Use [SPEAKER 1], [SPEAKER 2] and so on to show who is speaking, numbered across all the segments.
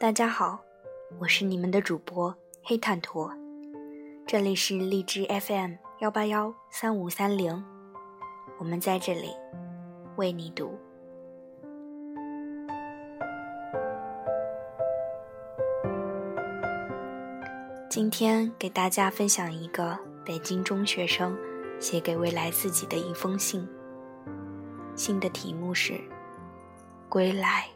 [SPEAKER 1] 大家好，我是你们的主播黑炭驼，这里是荔枝 FM 幺八幺三五三零，我们在这里为你读。今天给大家分享一个北京中学生写给未来自己的一封信，信的题目是《归来》。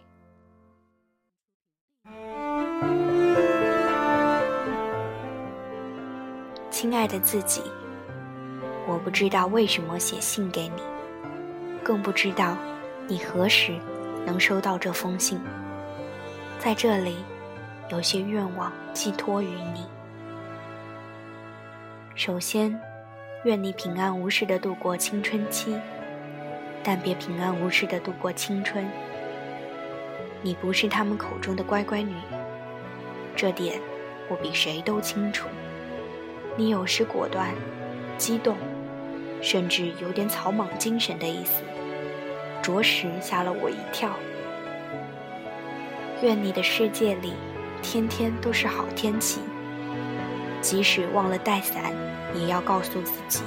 [SPEAKER 1] 亲爱的自己，我不知道为什么写信给你，更不知道你何时能收到这封信。在这里，有些愿望寄托于你。首先，愿你平安无事的度过青春期，但别平安无事的度过青春。你不是他们口中的乖乖女，这点我比谁都清楚。你有时果断、激动，甚至有点草莽精神的意思，着实吓了我一跳。愿你的世界里天天都是好天气，即使忘了带伞，也要告诉自己：“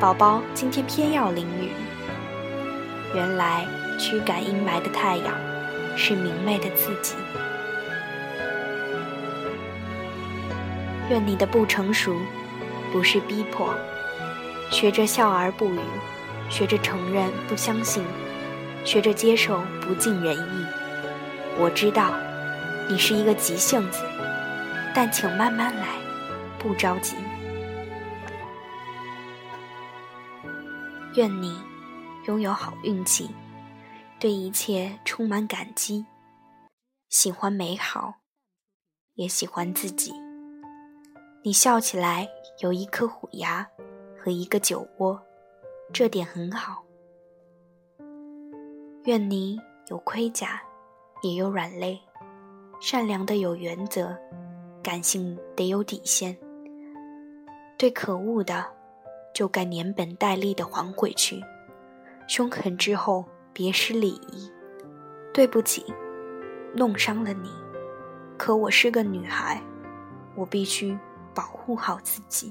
[SPEAKER 1] 宝宝，今天偏要淋雨。”原来驱赶阴霾的太阳是明媚的自己。愿你的不成熟，不是逼迫，学着笑而不语，学着承认不相信，学着接受不尽人意。我知道，你是一个急性子，但请慢慢来，不着急。愿你拥有好运气，对一切充满感激，喜欢美好，也喜欢自己。你笑起来有一颗虎牙和一个酒窝，这点很好。愿你有盔甲，也有软肋，善良的有原则，感性得有底线。对可恶的，就该连本带利的还回去。凶狠之后别失礼仪。对不起，弄伤了你。可我是个女孩，我必须。保护好自己。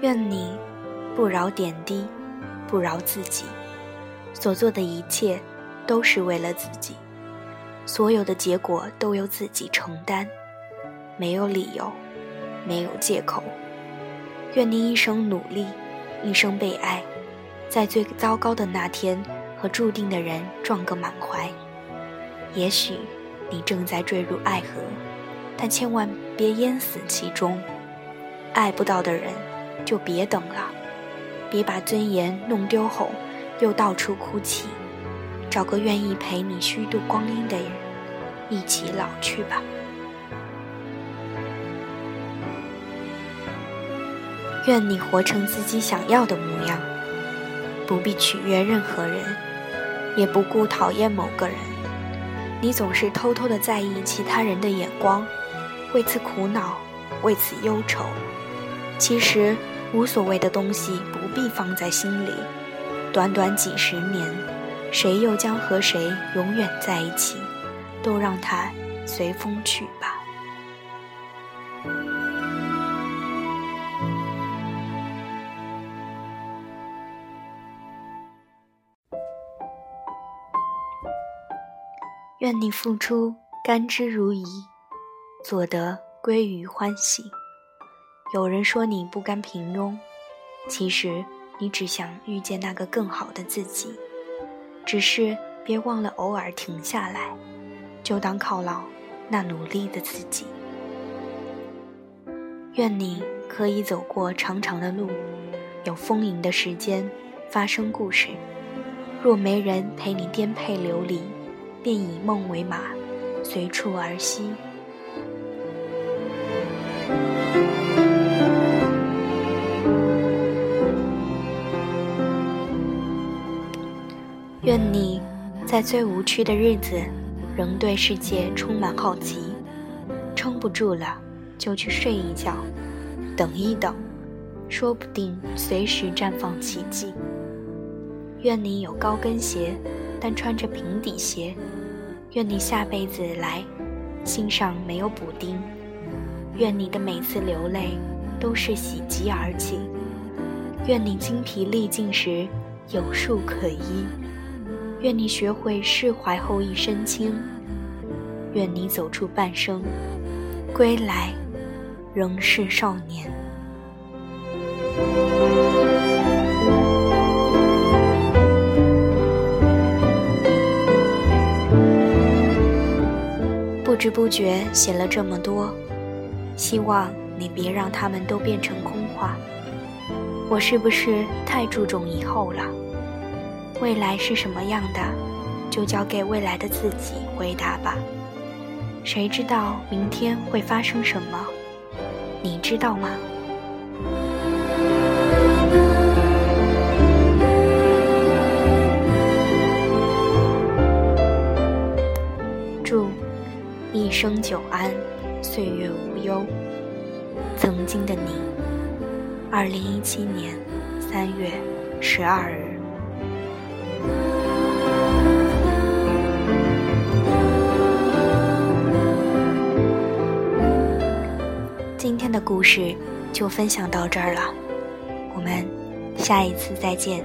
[SPEAKER 1] 愿你不饶点滴，不饶自己，所做的一切都是为了自己，所有的结果都由自己承担，没有理由，没有借口。愿你一生努力，一生被爱，在最糟糕的那天和注定的人撞个满怀。也许你正在坠入爱河，但千万别淹死其中。爱不到的人就别等了，别把尊严弄丢后又到处哭泣。找个愿意陪你虚度光阴的人，一起老去吧。愿你活成自己想要的模样，不必取悦任何人，也不顾讨厌某个人。你总是偷偷的在意其他人的眼光，为此苦恼，为此忧愁。其实无所谓的东西不必放在心里。短短几十年，谁又将和谁永远在一起？都让它随风去吧。愿你付出甘之如饴，所得归于欢喜。有人说你不甘平庸，其实你只想遇见那个更好的自己。只是别忘了偶尔停下来，就当犒劳那努力的自己。愿你可以走过长长的路，有丰盈的时间，发生故事。若没人陪你颠沛流离。便以梦为马，随处而息。愿你在最无趣的日子，仍对世界充满好奇。撑不住了，就去睡一觉，等一等，说不定随时绽放奇迹。愿你有高跟鞋，但穿着平底鞋。愿你下辈子来，心上没有补丁。愿你的每次流泪都是喜极而泣。愿你精疲力尽时有树可依。愿你学会释怀后一身轻。愿你走出半生，归来仍是少年。不知不觉写了这么多，希望你别让他们都变成空话。我是不是太注重以后了？未来是什么样的，就交给未来的自己回答吧。谁知道明天会发生什么？你知道吗？生久安，岁月无忧。曾经的你，二零一七年三月十二日。今天的故事就分享到这儿了，我们下一次再见。